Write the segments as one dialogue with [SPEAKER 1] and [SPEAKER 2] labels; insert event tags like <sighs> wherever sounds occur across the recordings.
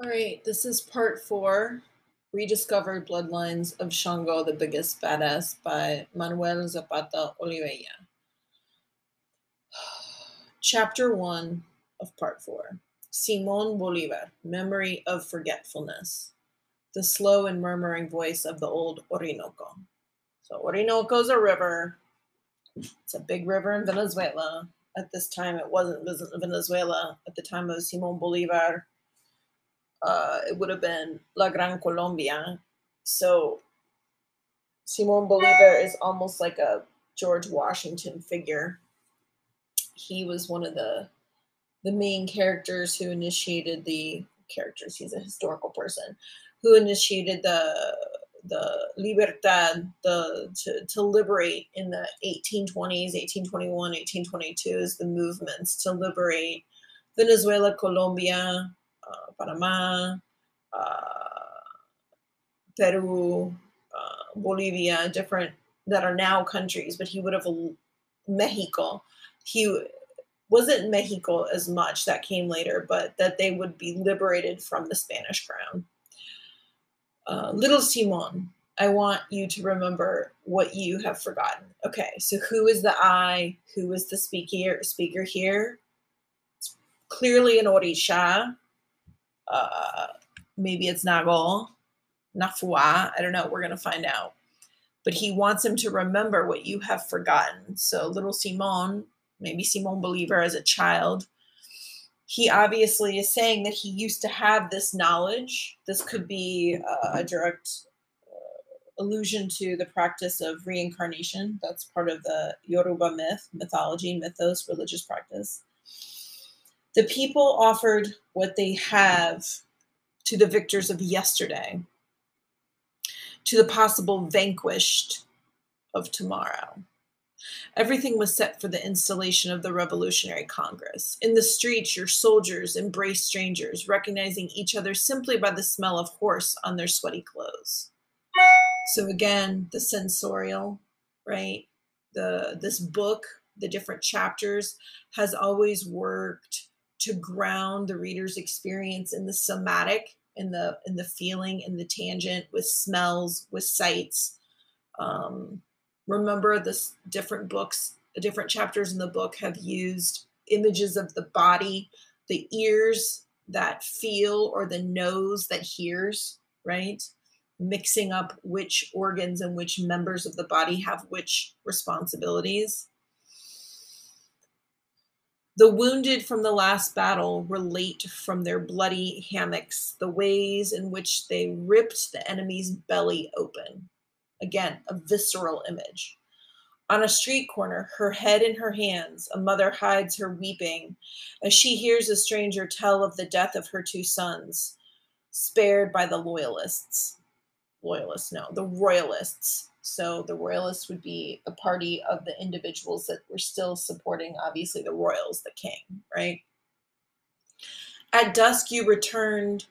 [SPEAKER 1] All right, this is part four Rediscovered Bloodlines of Shango, the Biggest Badass by Manuel Zapata Olivella. <sighs> Chapter one of part four Simon Bolivar, Memory of Forgetfulness. The slow and murmuring voice of the old Orinoco. So, Orinoco is a river. It's a big river in Venezuela. At this time, it wasn't Venezuela. At the time of Simon Bolivar, uh, it would have been La Gran Colombia. So Simon Bolivar is almost like a George Washington figure. He was one of the the main characters who initiated the characters. He's a historical person who initiated the the libertad, the to, to liberate in the 1820s, 1821, 1822 is the movements to liberate Venezuela, Colombia, uh, Panama, uh, Peru, uh, Bolivia, different that are now countries, but he would have Mexico. He wasn't Mexico as much that came later, but that they would be liberated from the Spanish crown. Uh, little Simon, I want you to remember what you have forgotten. Okay, so who is the I? Who is the speaker? Speaker here? It's clearly an Orisha uh, maybe it's Nago, Nafua. I don't know. We're going to find out. But he wants him to remember what you have forgotten. So little Simon, maybe Simon Bolivar as a child, he obviously is saying that he used to have this knowledge. This could be uh, a direct uh, allusion to the practice of reincarnation. That's part of the Yoruba myth, mythology, mythos, religious practice. The people offered what they have to the victors of yesterday, to the possible vanquished of tomorrow. Everything was set for the installation of the Revolutionary Congress. In the streets, your soldiers embraced strangers, recognizing each other simply by the smell of horse on their sweaty clothes. So again, the sensorial, right? The this book, the different chapters has always worked to ground the reader's experience in the somatic in the in the feeling in the tangent with smells with sights. Um, remember this different books different chapters in the book have used images of the body the ears that feel or the nose that hears right? Mixing up which organs and which members of the body have which responsibilities the wounded from the last battle relate from their bloody hammocks the ways in which they ripped the enemy's belly open. Again, a visceral image. On a street corner, her head in her hands, a mother hides her weeping as she hears a stranger tell of the death of her two sons, spared by the loyalists. Loyalists, no, the royalists so the royalists would be the party of the individuals that were still supporting, obviously, the royals, the king, right? At dusk, you returned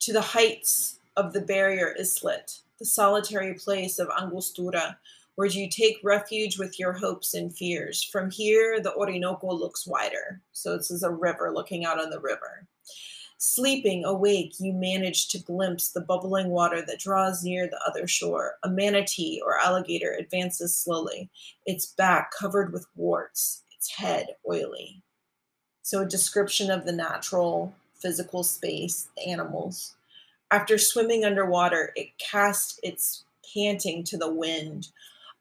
[SPEAKER 1] to the heights of the barrier islet, the solitary place of Angostura, where you take refuge with your hopes and fears. From here, the Orinoco looks wider. So this is a river looking out on the river. Sleeping, awake, you manage to glimpse the bubbling water that draws near the other shore. A manatee or alligator advances slowly, its back covered with warts, its head oily. So, a description of the natural physical space, the animals. After swimming underwater, it casts its panting to the wind.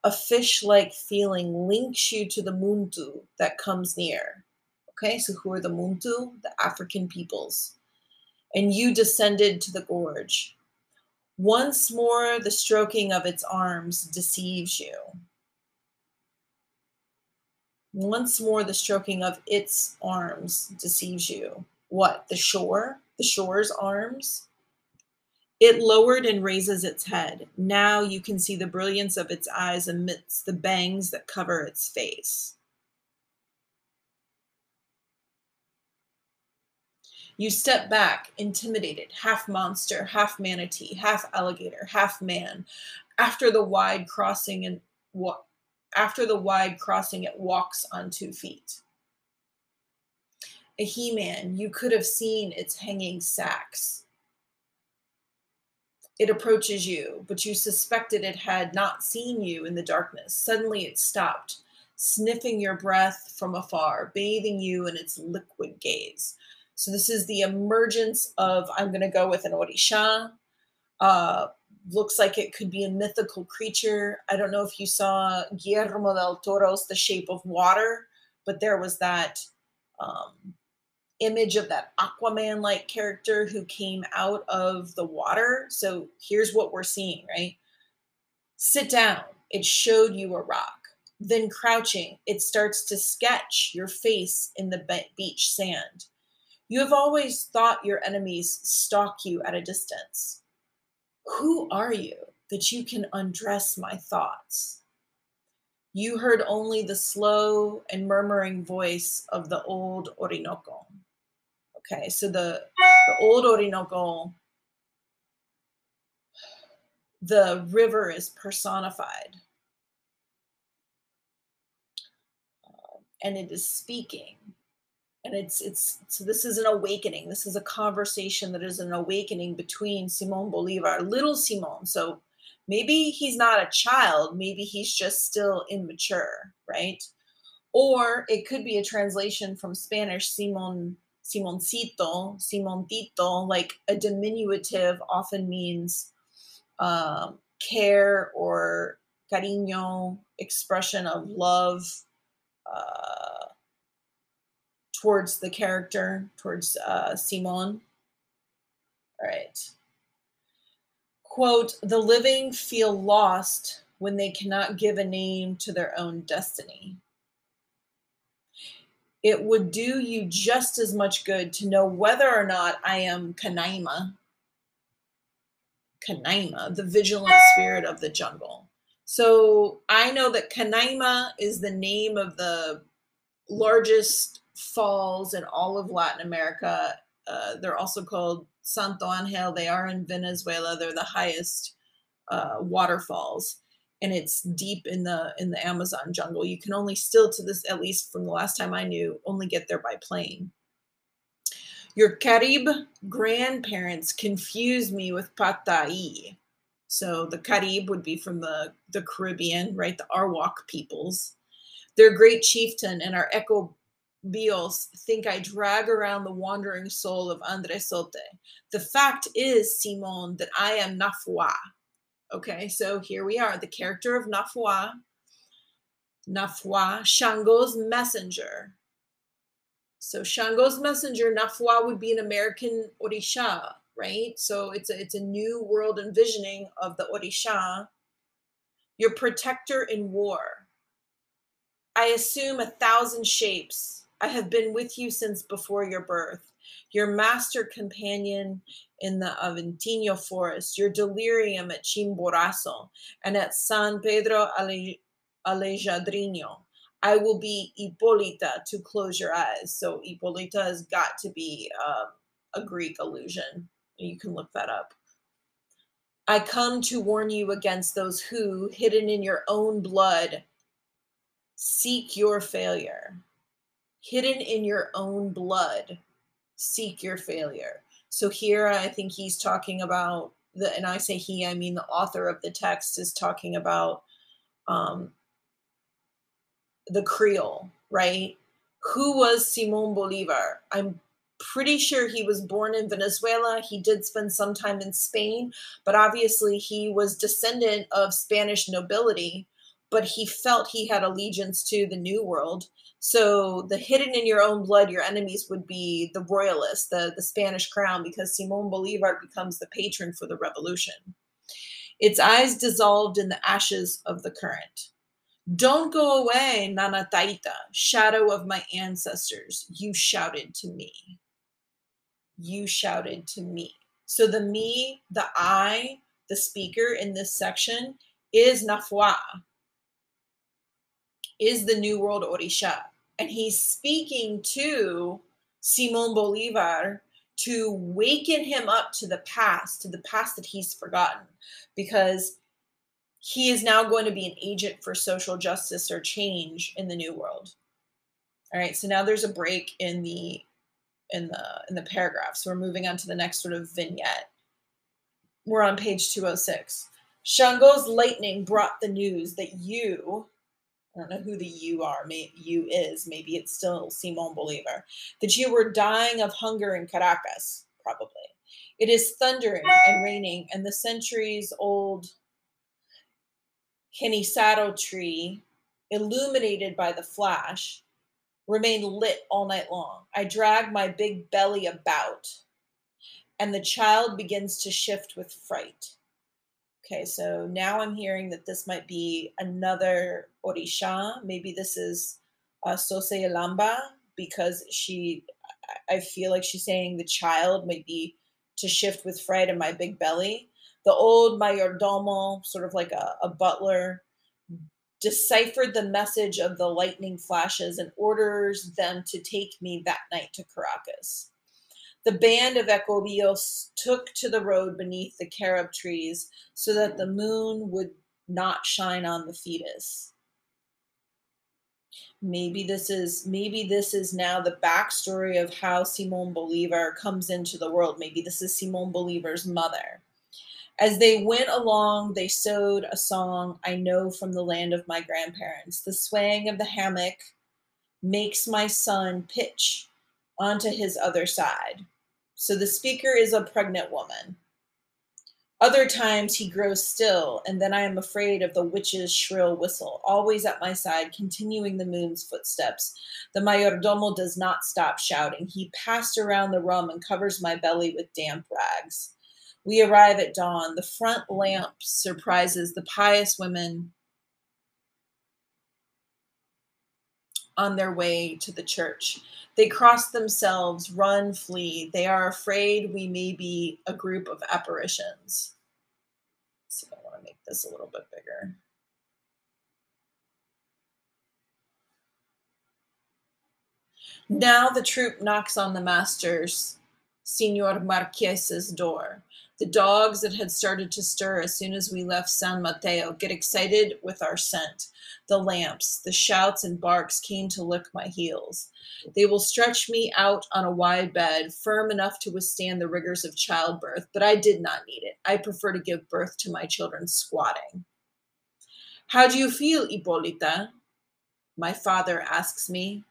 [SPEAKER 1] A fish like feeling links you to the muntu that comes near. Okay, so who are the muntu? The African peoples and you descended to the gorge. Once more, the stroking of its arms deceives you. Once more, the stroking of its arms deceives you. What? The shore? The shore's arms? It lowered and raises its head. Now you can see the brilliance of its eyes amidst the bangs that cover its face. You step back, intimidated, half monster, half manatee, half alligator, half man. After the wide crossing and after the wide crossing it walks on two feet. A he-man, you could have seen its hanging sacks, It approaches you, but you suspected it had not seen you in the darkness. Suddenly it stopped, sniffing your breath from afar, bathing you in its liquid gaze. So this is the emergence of, I'm going to go with an Orisha. Uh, looks like it could be a mythical creature. I don't know if you saw Guillermo del Toro's The Shape of Water, but there was that um, image of that Aquaman like character who came out of the water. So here's what we're seeing, right? Sit down. It showed you a rock. Then crouching, it starts to sketch your face in the beach sand. You have always thought your enemies stalk you at a distance. Who are you that you can undress my thoughts? You heard only the slow and murmuring voice of the old Orinoco. Okay, so the, the old Orinoco, the river is personified. Uh, and it is speaking and it's it's so this is an awakening. This is a conversation that is an awakening between simon bolivar little simon so maybe he's not a child. Maybe he's just still immature right? Or it could be a translation from spanish simon simoncito simontito like a diminutive often means um, care or cariño expression of love uh, towards the character, towards uh, Simon. All right. Quote The living feel lost when they cannot give a name to their own destiny. It would do you just as much good to know whether or not I am Kanaima, Kanaima, the vigilant spirit of the jungle. So I know that Kanaima is the name of the largest falls in all of Latin America. Uh, they're also called Santo Angel. They are in Venezuela. They're the highest uh, waterfalls, and it's deep in the in the Amazon jungle. You can only still to this, at least from the last time I knew, only get there by plane. Your Carib grandparents confuse me with Patai. So the Carib would be from the, the Caribbean, right? The Arawak peoples. Their great chieftain and our echo Bios think I drag around the wandering soul of Andresote. The fact is, Simon, that I am Nafua. Okay, so here we are, the character of Nafua. Nafua, Shango's messenger. So Shango's messenger, Nafua would be an American Orisha, right? So it's a, it's a new world envisioning of the Orisha. Your protector in war. I assume a thousand shapes I have been with you since before your birth, your master companion in the Aventino forest, your delirium at Chimborazo and at San Pedro Alejandrino. I will be Hippolyta to close your eyes. So Hippolyta has got to be um, a Greek allusion. You can look that up. I come to warn you against those who, hidden in your own blood, seek your failure hidden in your own blood, seek your failure. So here I think he's talking about the, and I say he, I mean the author of the text is talking about um, the Creole, right? Who was Simon Bolivar? I'm pretty sure he was born in Venezuela. He did spend some time in Spain, but obviously he was descendant of Spanish nobility, but he felt he had allegiance to the New World so the hidden in your own blood, your enemies would be the royalists, the, the Spanish crown, because Simon Bolivar becomes the patron for the revolution. Its eyes dissolved in the ashes of the current. Don't go away, Nana Taita, shadow of my ancestors. You shouted to me. You shouted to me. So the me, the I, the speaker in this section is Nafua, is the New World Orisha and he's speaking to Simon Bolivar to waken him up to the past, to the past that he's forgotten, because he is now going to be an agent for social justice or change in the new world. All right, so now there's a break in the in the in the paragraph. So we're moving on to the next sort of vignette. we're on page 206. Shango's lightning brought the news that you, I don't know who the you are, may, you is, maybe it's still Simon Bolivar, that you were dying of hunger in Caracas, probably. It is thundering and raining, and the centuries old Genisaro tree, illuminated by the flash, remained lit all night long. I drag my big belly about, and the child begins to shift with fright. Okay, so now I'm hearing that this might be another Orisha. Maybe this is uh, Sose because she, I feel like she's saying the child might be to shift with fright in my big belly. The old mayordomo, sort of like a, a butler, deciphered the message of the lightning flashes and orders them to take me that night to Caracas. The band of Ecobios took to the road beneath the carob trees so that the moon would not shine on the fetus. Maybe this is maybe this is now the backstory of how Simon Bolivar comes into the world. Maybe this is Simon Bolivar's mother. As they went along, they sewed a song I know from the land of my grandparents. The swaying of the hammock makes my son pitch onto his other side. So the speaker is a pregnant woman. Other times he grows still, and then I am afraid of the witch's shrill whistle, always at my side, continuing the moon's footsteps. The mayordomo does not stop shouting. He passed around the rum and covers my belly with damp rags. We arrive at dawn. The front lamp surprises the pious women on their way to the church. They cross themselves, run, flee. They are afraid we may be a group of apparitions. So I want to make this a little bit bigger. Now the troop knocks on the master's, Senor Marques's door. The dogs that had started to stir as soon as we left San Mateo get excited with our scent. The lamps, the shouts and barks came to lick my heels. They will stretch me out on a wide bed, firm enough to withstand the rigors of childbirth, but I did not need it. I prefer to give birth to my children squatting. How do you feel, Hippolyta? My father asks me.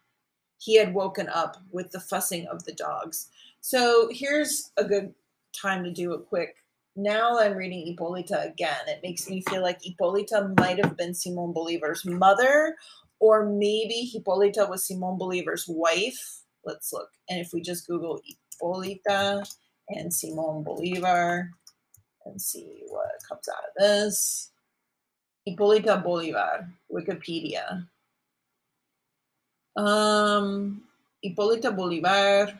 [SPEAKER 1] He had woken up with the fussing of the dogs. So here's a good time to do a quick. Now I'm reading Hippolyta again. It makes me feel like Hippolyta might have been Simon Bolivar's mother, or maybe Hippolyta was Simon Bolivar's wife. Let's look. And if we just Google Hippolyta and Simon Bolivar and see what comes out of this. Hippolyta Bolivar, Wikipedia. Um, Hippolyta Bolivar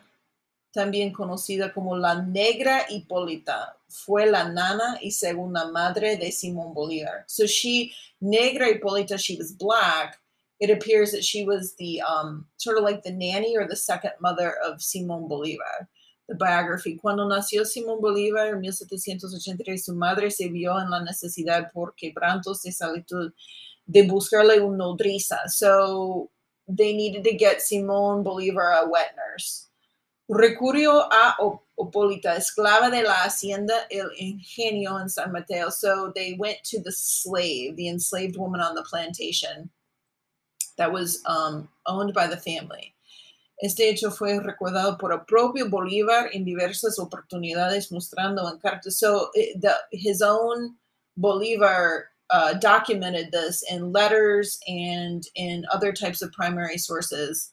[SPEAKER 1] también conocida como la Negra Hipólita. Fue la nana y segunda madre de Simón Bolívar. So she, Negra Hipólita, she was black. It appears that she was the um, sort of like the nanny or the second mother of Simón Bolívar. The biography. Cuando nació Simón Bolívar en 1783, su madre se vio en la necesidad por quebrantos de salud de buscarle una nodriza. So they needed to get Simón Bolívar a wet nurse. Recurrió a Hipólita, esclava de la hacienda El Ingenio in San Mateo. So they went to the slave, the enslaved woman on the plantation that was um, owned by the family. Este hecho fue recordado por el propio Bolívar en diversas oportunidades, mostrando en cartas. So it, the, his own Bolívar uh, documented this in letters and in other types of primary sources.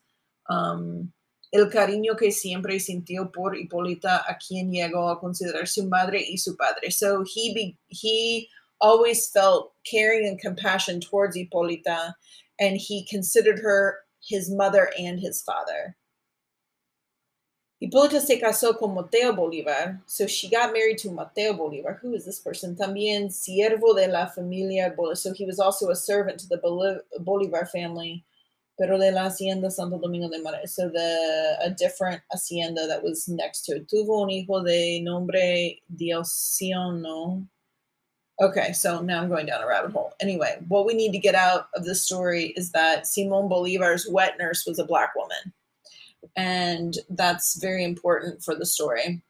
[SPEAKER 1] Um, el cariño que siempre sintió por Hipólita, a quien llegó a considerar su madre y su padre. So he be, he always felt caring and compassion towards Hipólita, and he considered her his mother and his father. Hipólita se casó con Mateo Bolívar, so she got married to Mateo Bolívar. Who is this person? También siervo de la familia Bolívar. So he was also a servant to the Bolívar family pero de la hacienda Santo Domingo de Marais, so the a different hacienda that was next to it. Tuvo un hijo de nombre Diociono. Okay, so now I'm going down a rabbit hole. Anyway, what we need to get out of this story is that Simon Bolivar's wet nurse was a black woman. And that's very important for the story.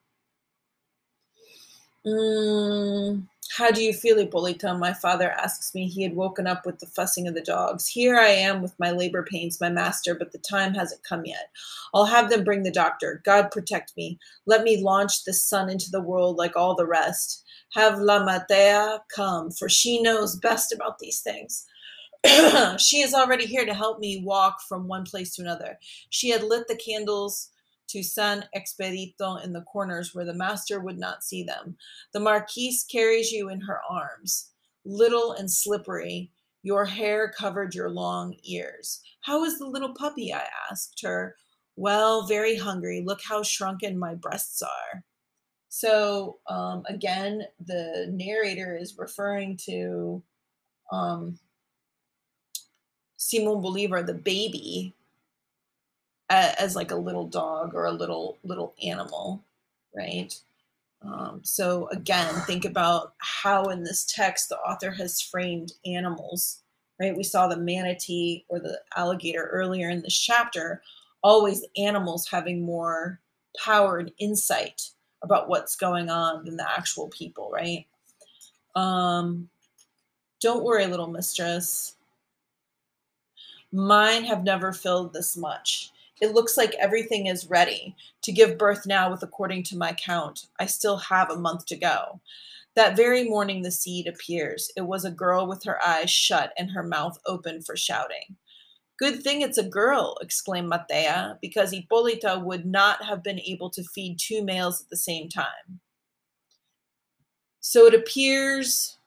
[SPEAKER 1] Mm, how do you feel, Hippolyta? My father asks me. He had woken up with the fussing of the dogs. Here I am with my labor pains, my master, but the time hasn't come yet. I'll have them bring the doctor. God protect me. Let me launch this son into the world like all the rest. Have La Matea come, for she knows best about these things. <clears throat> she is already here to help me walk from one place to another. She had lit the candles to San Expedito in the corners where the master would not see them. The marquise carries you in her arms, little and slippery. Your hair covered your long ears. How is the little puppy? I asked her. Well, very hungry. Look how shrunken my breasts are. So, um, again, the narrator is referring to um, Simon Bolivar, the baby, as like a little dog or a little little animal, right? Um, so again, think about how in this text the author has framed animals, right? We saw the manatee or the alligator earlier in this chapter, always animals having more power and insight about what's going on than the actual people, right? Um, don't worry, little mistress. Mine have never filled this much. It looks like everything is ready to give birth now, with according to my count. I still have a month to go. That very morning, the seed appears. It was a girl with her eyes shut and her mouth open for shouting. Good thing it's a girl, exclaimed Matea, because Hippolyta would not have been able to feed two males at the same time. So it appears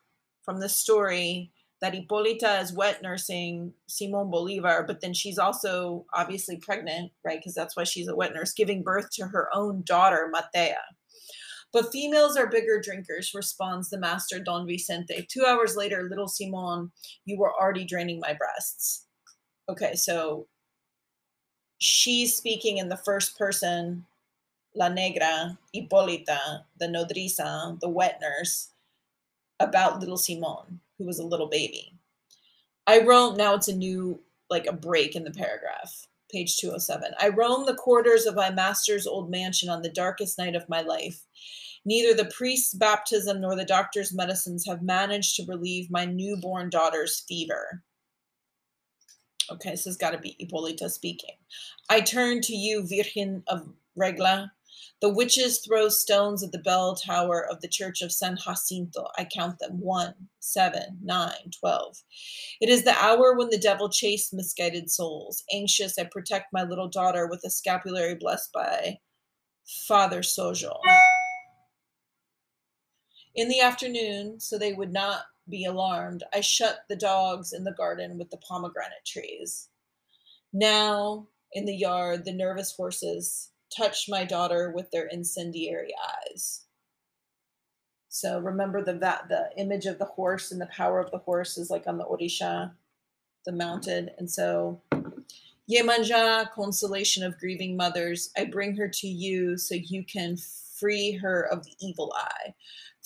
[SPEAKER 1] from the story that Hipólita is wet nursing Simon Bolivar, but then she's also obviously pregnant, right? Because that's why she's a wet nurse, giving birth to her own daughter, Matea. But females are bigger drinkers, responds the master Don Vicente. Two hours later, little Simon, you were already draining my breasts. Okay, so she's speaking in the first person, La Negra, Hipólita, the nodriza, the wet nurse, about little Simon who was a little baby. I roam, now it's a new, like a break in the paragraph, page 207. I roam the quarters of my master's old mansion on the darkest night of my life. Neither the priest's baptism nor the doctor's medicines have managed to relieve my newborn daughter's fever. Okay, this has got to be Hipólita speaking. I turn to you, Virgin of Regla, the witches throw stones at the bell tower of the church of San Jacinto. I count them one, seven, nine, twelve. It is the hour when the devil chased misguided souls. Anxious, I protect my little daughter with a scapulary blessed by Father Sojo. In the afternoon, so they would not be alarmed, I shut the dogs in the garden with the pomegranate trees. Now, in the yard, the nervous horses touched my daughter with their incendiary eyes. So remember the that the image of the horse and the power of the horse is like on the Orisha, the mounted. And so Yemanja, consolation of grieving mothers, I bring her to you so you can free her of the evil eye.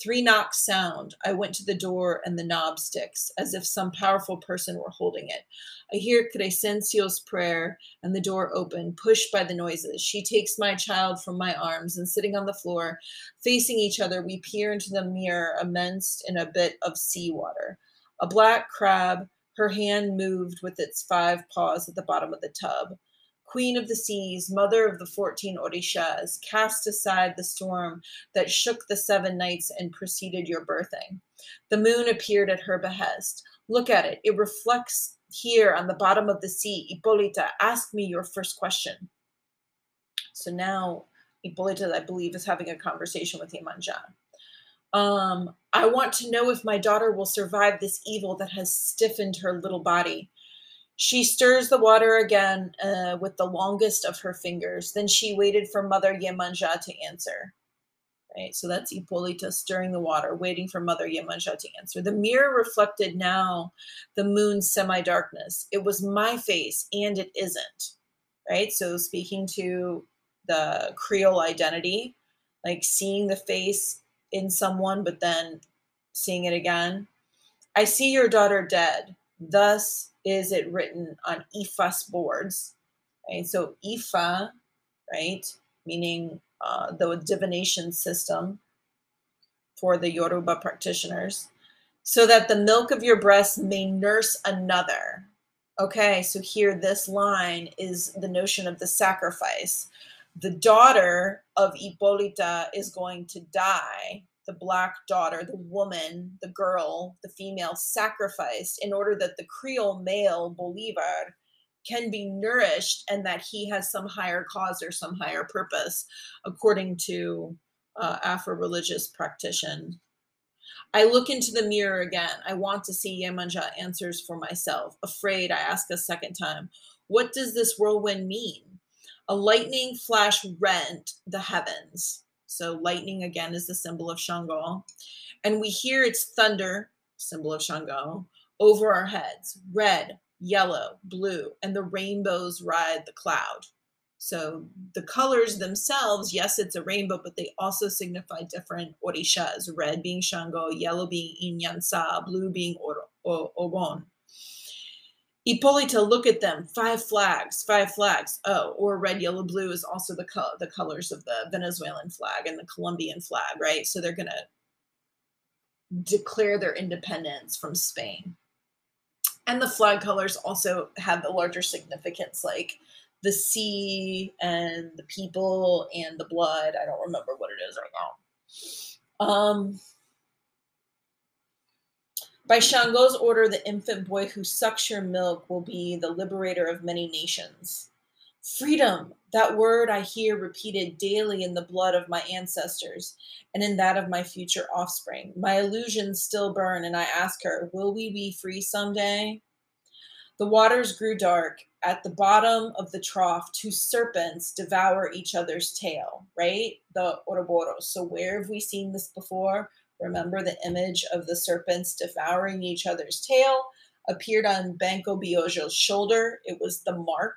[SPEAKER 1] Three knocks sound. I went to the door and the knob sticks, as if some powerful person were holding it. I hear Crescencio's prayer and the door open, pushed by the noises. She takes my child from my arms and sitting on the floor, facing each other, we peer into the mirror immersed in a bit of seawater. A black crab, her hand moved with its five paws at the bottom of the tub. Queen of the seas, mother of the fourteen Orishas, cast aside the storm that shook the seven nights and preceded your birthing. The moon appeared at her behest. Look at it. It reflects here on the bottom of the sea. Hippolyta, ask me your first question. So now Hippolyta, I believe, is having a conversation with Yemanja. Um, I want to know if my daughter will survive this evil that has stiffened her little body. She stirs the water again uh, with the longest of her fingers. Then she waited for Mother Yemanja to answer. Right, so that's Hippolyta stirring the water, waiting for Mother Yemanja to answer. The mirror reflected now the moon's semi darkness. It was my face, and it isn't. Right, so speaking to the Creole identity, like seeing the face in someone, but then seeing it again. I see your daughter dead. Thus, is it written on IFAS boards? Right? So IFA, right, meaning uh, the divination system, for the Yoruba practitioners, so that the milk of your breast may nurse another. Okay, so here this line is the notion of the sacrifice. The daughter of Hippolyta is going to die, the black daughter, the woman, the girl, the female sacrificed in order that the Creole male Bolivar can be nourished and that he has some higher cause or some higher purpose, according to uh, Afro religious practitioner. I look into the mirror again. I want to see Yemanja answers for myself. Afraid, I ask a second time, What does this whirlwind mean? A lightning flash rent the heavens. So, lightning again is the symbol of Shango. And we hear its thunder, symbol of Shango, over our heads red, yellow, blue, and the rainbows ride the cloud. So the colors themselves, yes, it's a rainbow, but they also signify different orishas, red being Shango, yellow being Inyansa, blue being Ogon. Hippolyta, look at them, five flags, five flags. Oh, or red, yellow, blue is also the, the colors of the Venezuelan flag and the Colombian flag, right? So they're going to declare their independence from Spain. And the flag colors also have a larger significance, like the sea and the people and the blood. I don't remember what it is right now. Um, by Shango's order, the infant boy who sucks your milk will be the liberator of many nations. Freedom, that word I hear repeated daily in the blood of my ancestors and in that of my future offspring. My illusions still burn, and I ask her, Will we be free someday? The waters grew dark. At the bottom of the trough, two serpents devour each other's tail, right? The Ouroboros. So, where have we seen this before? Remember the image of the serpents devouring each other's tail appeared on Benkos Biohó's shoulder. It was the mark.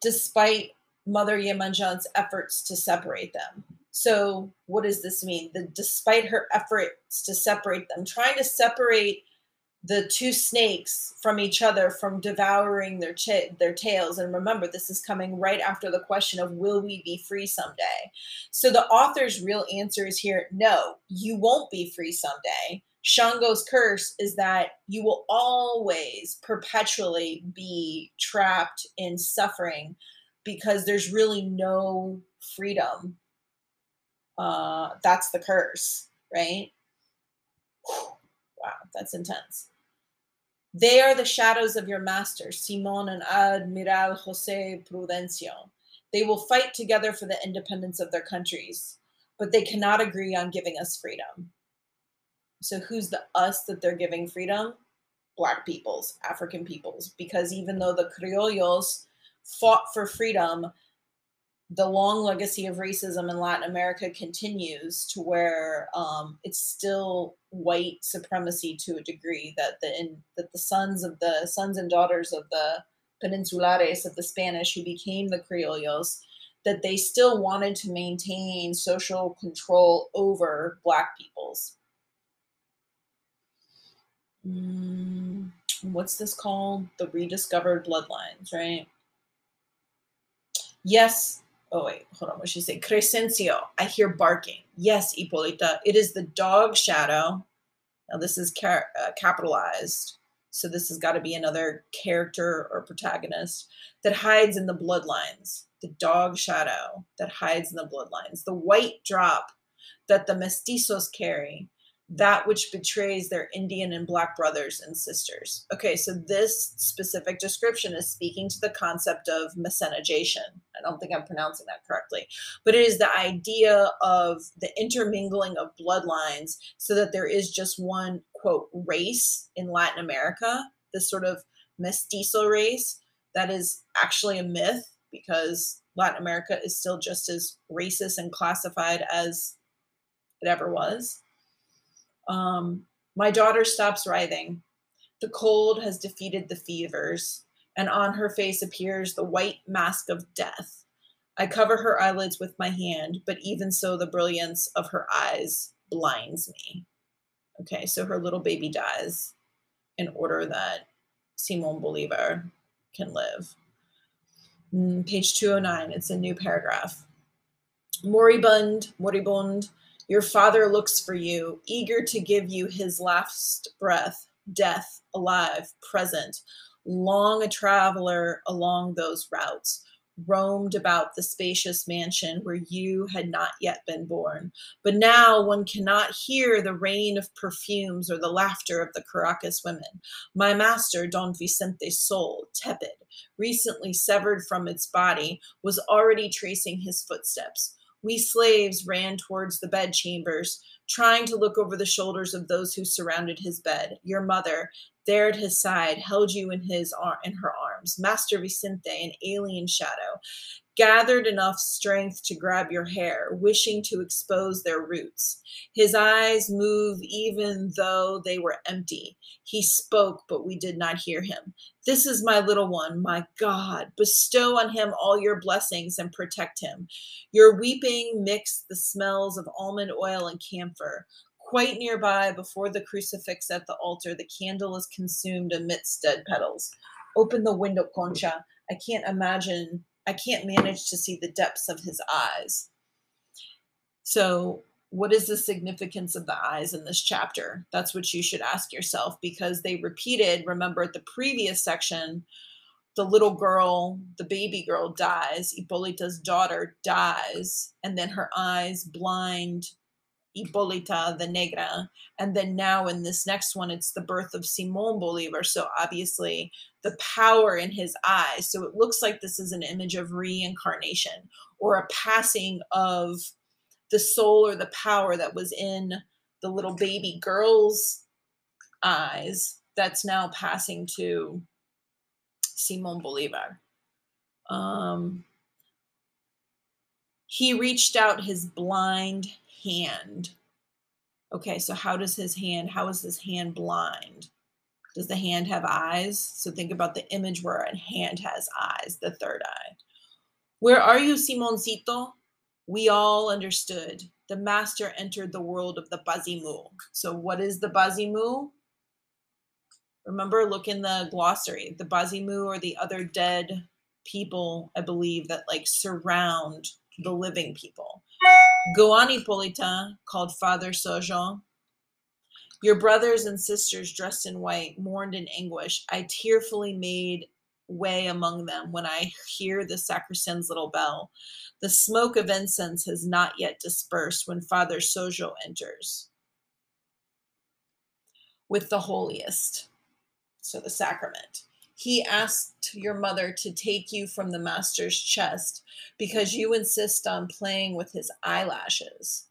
[SPEAKER 1] Despite Mother Yemanja's efforts to separate them. So, what does this mean? The, despite her efforts to separate them, trying to separate the two snakes from each other from devouring their ch- their tails. And remember this is coming right after the question of will we be free someday? So the author's real answer is here no you won't be free someday. Shango's curse is that you will always perpetually be trapped in suffering because there's really no freedom. Uh that's the curse right? Wow, that's intense. They are the shadows of your master, Simon and Admiral Jose Prudencio. They will fight together for the independence of their countries, but they cannot agree on giving us freedom. So, who's the us that they're giving freedom? Black peoples, African peoples, because even though the criollos fought for freedom, the long legacy of racism in Latin America continues to where um, it's still white supremacy to a degree that the in, that the sons of the sons and daughters of the peninsulares of the Spanish who became the criollos that they still wanted to maintain social control over black peoples. Mm, what's this called? The rediscovered bloodlines, right? Yes, oh wait, hold on, what she say? Crescencio, I hear barking. Yes, Hippolyta, it is the dog shadow. Now this is uh, capitalized, so this has got to be another character or protagonist that hides in the bloodlines. The dog shadow that hides in the bloodlines. The white drop that the mestizos carry that which betrays their Indian and Black brothers and sisters. Okay, so this specific description is speaking to the concept of miscegenation. I don't think I'm pronouncing that correctly, but it is the idea of the intermingling of bloodlines so that there is just one, quote, race in Latin America, this sort of mestizo race that is actually a myth because Latin America is still just as racist and classified as it ever was. Um, my daughter stops writhing. The cold has defeated the fevers, and on her face appears the white mask of death. I cover her eyelids with my hand, but even so, the brilliance of her eyes blinds me. Okay, so her little baby dies in order that Simon Bolivar can live. Mm, page 209, it's a new paragraph. Moribund, moribund, Your father looks for you, eager to give you his last breath, death, alive, present, long a traveler along those routes roamed about the spacious mansion where you had not yet been born. But now one cannot hear the rain of perfumes or the laughter of the Caracas women. My master, Don Vicente's soul, tepid, recently severed from its body, was already tracing his footsteps. We slaves ran towards the bedchambers, trying to look over the shoulders of those who surrounded his bed. Your mother, there at his side, held you in his in her arms. Master Vicente, an alien shadow, gathered enough strength to grab your hair, wishing to expose their roots. His eyes moved even though they were empty. He spoke, but we did not hear him. This is my little one, my God. Bestow on him all your blessings and protect him. Your weeping mixed the smells of almond oil and camphor. Quite nearby, before the crucifix at the altar, the candle is consumed amidst dead petals. Open the window, Concha. I can't imagine I can't manage to see the depths of his eyes. So, what is the significance of the eyes in this chapter? That's what you should ask yourself because they repeated, remember at the previous section, the little girl, the baby girl dies, Hippolyta's daughter dies, and then her eyes blind Hipólita the Negra. And then now in this next one, it's the birth of Simon Bolivar. So obviously the power in his eyes. So it looks like this is an image of reincarnation or a passing of the soul or the power that was in the little baby girl's eyes that's now passing to Simon Bolivar. Um, he reached out his blind hand. Okay, so how does his hand, how is his hand blind? Does the hand have eyes? So think about the image where a hand has eyes, the third eye. Where are you, Simoncito? We all understood. The master entered the world of the Bazimu. So what is the Bazimu? Remember, look in the glossary. The Bazimu are the other dead people, I believe, that like surround the living people. Goani Polita, called Father Sojo. Your brothers and sisters dressed in white mourned in anguish. I tearfully made way among them when I hear the sacristan's little bell. The smoke of incense has not yet dispersed when Father Sojo enters with the holiest, so the sacrament he asked your mother to take you from the master's chest because you insist on playing with his eyelashes.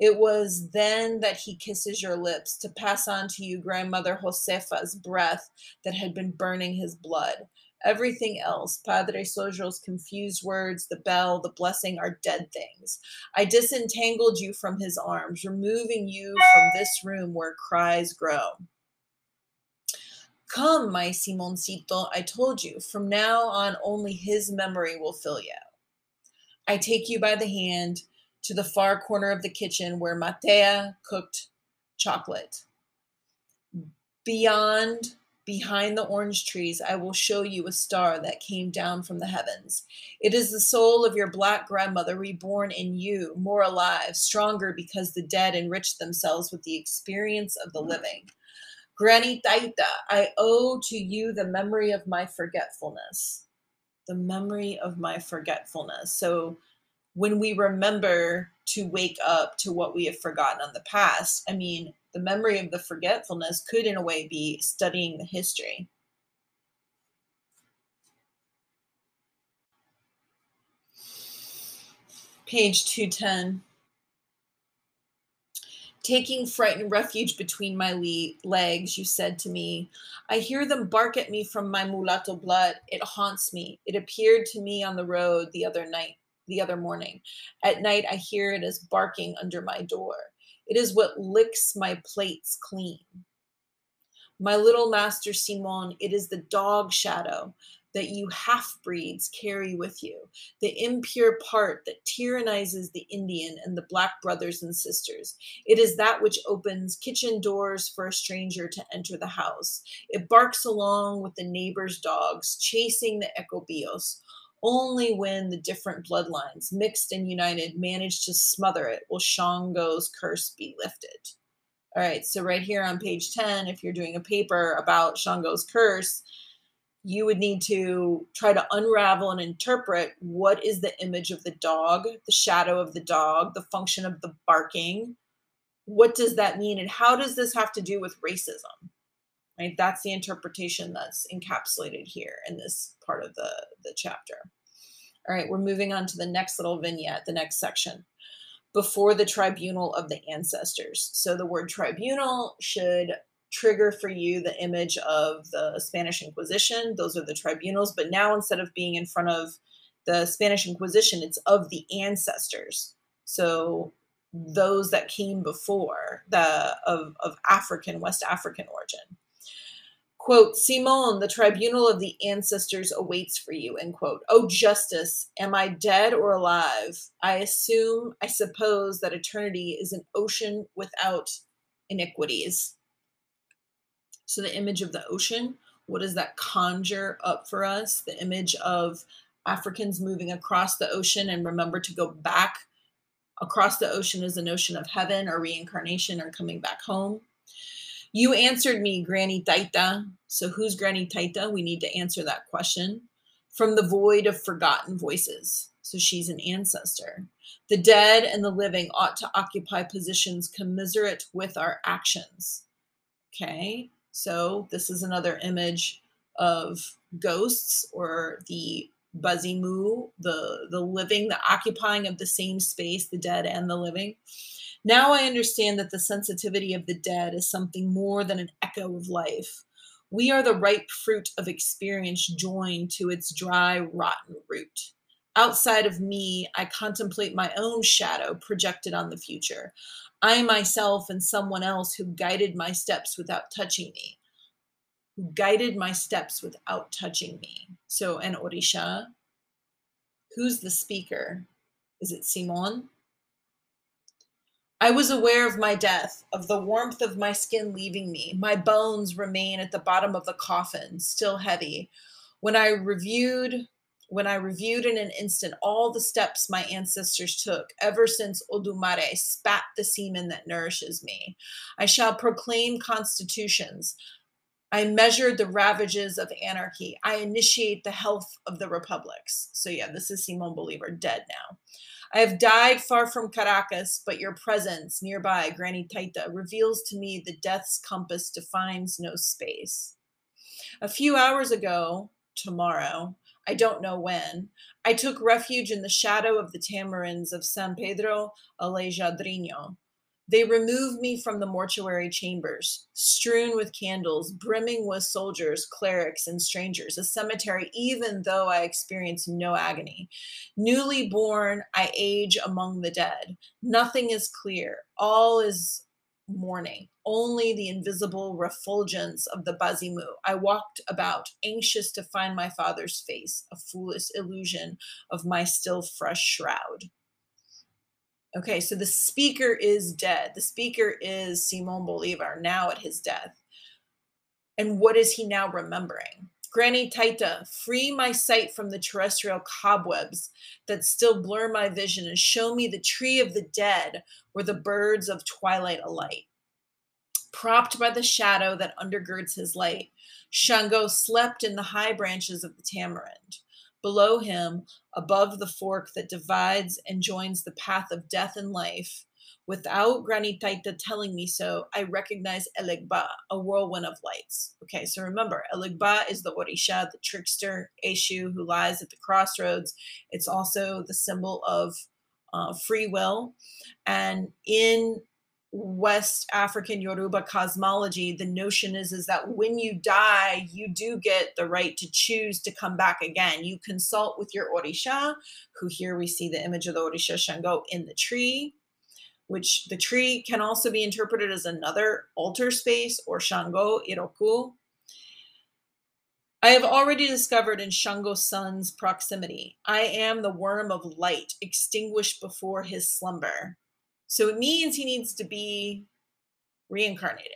[SPEAKER 1] It was then that he kisses your lips to pass on to you grandmother Josefa's breath that had been burning his blood. Everything else, Padre Sojo's confused words, the bell, the blessing, are dead things. I disentangled you from his arms, removing you from this room where cries grow. Come, my Simoncito, I told you, from now on only his memory will fill you. I take you by the hand to the far corner of the kitchen where Matea cooked chocolate. Beyond, behind the orange trees, I will show you a star that came down from the heavens. It is the soul of your black grandmother reborn in you, more alive, stronger because the dead enriched themselves with the experience of the mm. living. Granny Taita, I owe to you the memory of my forgetfulness. The memory of my forgetfulness. So when we remember to wake up to what we have forgotten on the past, I mean, the memory of the forgetfulness could, in a way, be studying the history. Page 210. Taking frightened refuge between my le- legs, you said to me, I hear them bark at me from my mulatto blood. It haunts me. It appeared to me on the road the other night, the other morning. At night, I hear it as barking under my door. It is what licks my plates clean. My little master Simon, it is the dog shadow that you half breeds carry with you, the impure part that tyrannizes the Indian and the black brothers and sisters. It is that which opens kitchen doors for a stranger to enter the house. It barks along with the neighbor's dogs, chasing the ecobios. Only when the different bloodlines, mixed and united, manage to smother it will Shango's curse be lifted. All right, so right here on page 10, if you're doing a paper about Shango's curse, you would need to try to unravel and interpret what is the image of the dog, the shadow of the dog, the function of the barking. What does that mean? And how does this have to do with racism? Right? That's the interpretation that's encapsulated here in this part of the, the chapter. All right, we're moving on to the next little vignette, the next section. Before the tribunal of the ancestors. So the word tribunal should trigger for you the image of the Spanish Inquisition. Those are the tribunals. But now instead of being in front of the Spanish Inquisition, it's of the ancestors. So those that came before the of, of African, West African origin. Quote, Simon, the tribunal of the ancestors awaits for you, end quote. Oh, justice, am I dead or alive? I assume, I suppose that eternity is an ocean without iniquities. So the image of the ocean, what does that conjure up for us? The image of Africans moving across the ocean and remember to go back across the ocean is a notion of heaven or reincarnation or coming back home. You answered me, Granny Taita. So who's Granny Taita? We need to answer that question. From the void of forgotten voices. So she's an ancestor. The dead and the living ought to occupy positions commiserate with our actions. Okay. So this is another image of ghosts or the Bazimu, the, the living, the occupying of the same space, the dead and the living. Now I understand that the sensitivity of the dead is something more than an echo of life. We are the ripe fruit of experience joined to its dry, rotten root. Outside of me, I contemplate my own shadow projected on the future. I myself and someone else who guided my steps without touching me, who guided my steps without touching me. So, an Orisha, who's the speaker? Is it Simon? I was aware of my death, of the warmth of my skin leaving me. My bones remain at the bottom of the coffin, still heavy. When I reviewed when I reviewed in an instant all the steps my ancestors took ever since Odumare spat the semen that nourishes me. I shall proclaim constitutions. I measured the ravages of anarchy. I initiate the health of the republics. So, yeah, this is Simon Bolivar, dead now. I have died far from Caracas, but your presence nearby, Granny Taita, reveals to me the death's compass defines no space. A few hours ago, tomorrow, I don't know when. I took refuge in the shadow of the tamarinds of San Pedro Alejandrino. They removed me from the mortuary chambers, strewn with candles, brimming with soldiers, clerics, and strangers, a cemetery, even though I experienced no agony. Newly born, I age among the dead. Nothing is clear. All is morning, only the invisible refulgence of the Bazimu. I walked about, anxious to find my father's face, a foolish illusion of my still fresh shroud. Okay, so the speaker is dead. The speaker is Simon Bolivar, now at his death. And what is he now remembering? Granny Taita, free my sight from the terrestrial cobwebs that still blur my vision and show me the tree of the dead where the birds of twilight alight. Propped by the shadow that undergirds his light, Shango slept in the high branches of the tamarind. Below him, above the fork that divides and joins the path of death and life, Without Granny Taita telling me so, I recognize Elegba, a whirlwind of lights. Okay, so remember, Elegba is the Orisha, the trickster Eshu who lies at the crossroads. It's also the symbol of uh, free will. And in West African Yoruba cosmology, the notion is, is that when you die, you do get the right to choose to come back again. You consult with your Orisha, who here we see the image of the Orisha Shango in the tree which the tree can also be interpreted as another altar space or Shango Iroko. I have already discovered in Shango's sun's proximity. I am the worm of light extinguished before his slumber. So it means he needs to be reincarnated.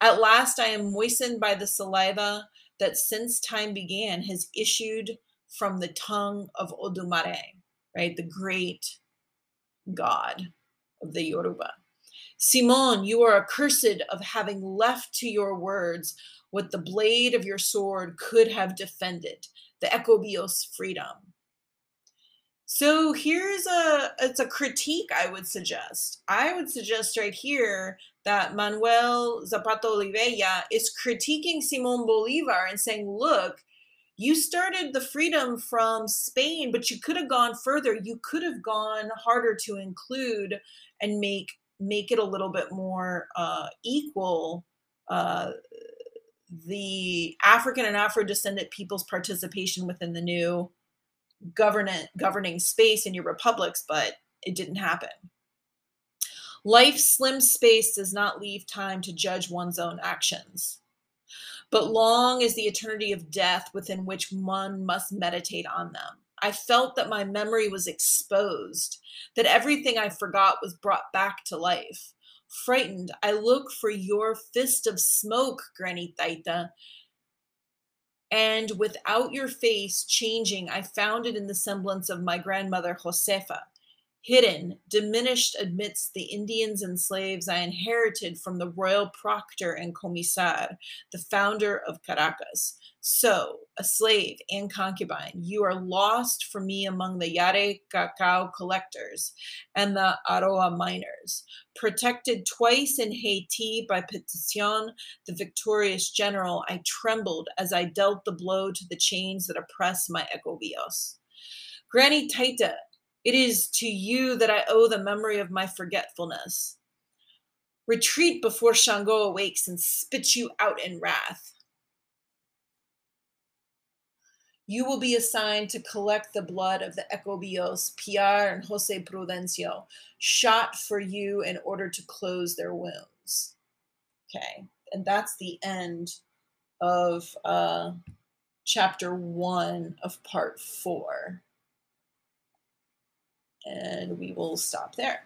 [SPEAKER 1] At last, I am moistened by the saliva that since time began has issued from the tongue of Odumare, right? The great god of the Yoruba. Simon, you are accursed of having left to your words what the blade of your sword could have defended, the Ekobios freedom. So here's a it's a critique I would suggest. I would suggest right here that Manuel Zapata Olivella is critiquing Simon Bolivar and saying, look, you started the freedom from Spain, but you could have gone further. You could have gone harder to include and make make it a little bit more uh, equal uh, the African and Afro descendant people's participation within the new government governing space in your republics, but it didn't happen. Life's slim space does not leave time to judge one's own actions. But long is the eternity of death within which one must meditate on them. I felt that my memory was exposed, that everything I forgot was brought back to life. Frightened, I look for your fist of smoke, Granny Taita, and without your face changing, I found it in the semblance of my grandmother Josefa, hidden, diminished amidst the Indians and slaves I inherited from the royal proctor and commissar, the founder of Caracas. So, a slave and concubine, you are lost for me among the Yare cacao collectors and the Aroa miners. Protected twice in Haiti by Pétion, the victorious general, I trembled as I dealt the blow to the chains that oppress my Ekobios. Granny Taita, it is to you that I owe the memory of my forgetfulness. Retreat before Shango awakes and spits you out in wrath. You will be assigned to collect the blood of the Ekobios, Piar, and Jose Prudencio, shot for you in order to close their wounds. Okay, and that's the end of uh, chapter one of part four and we will stop there.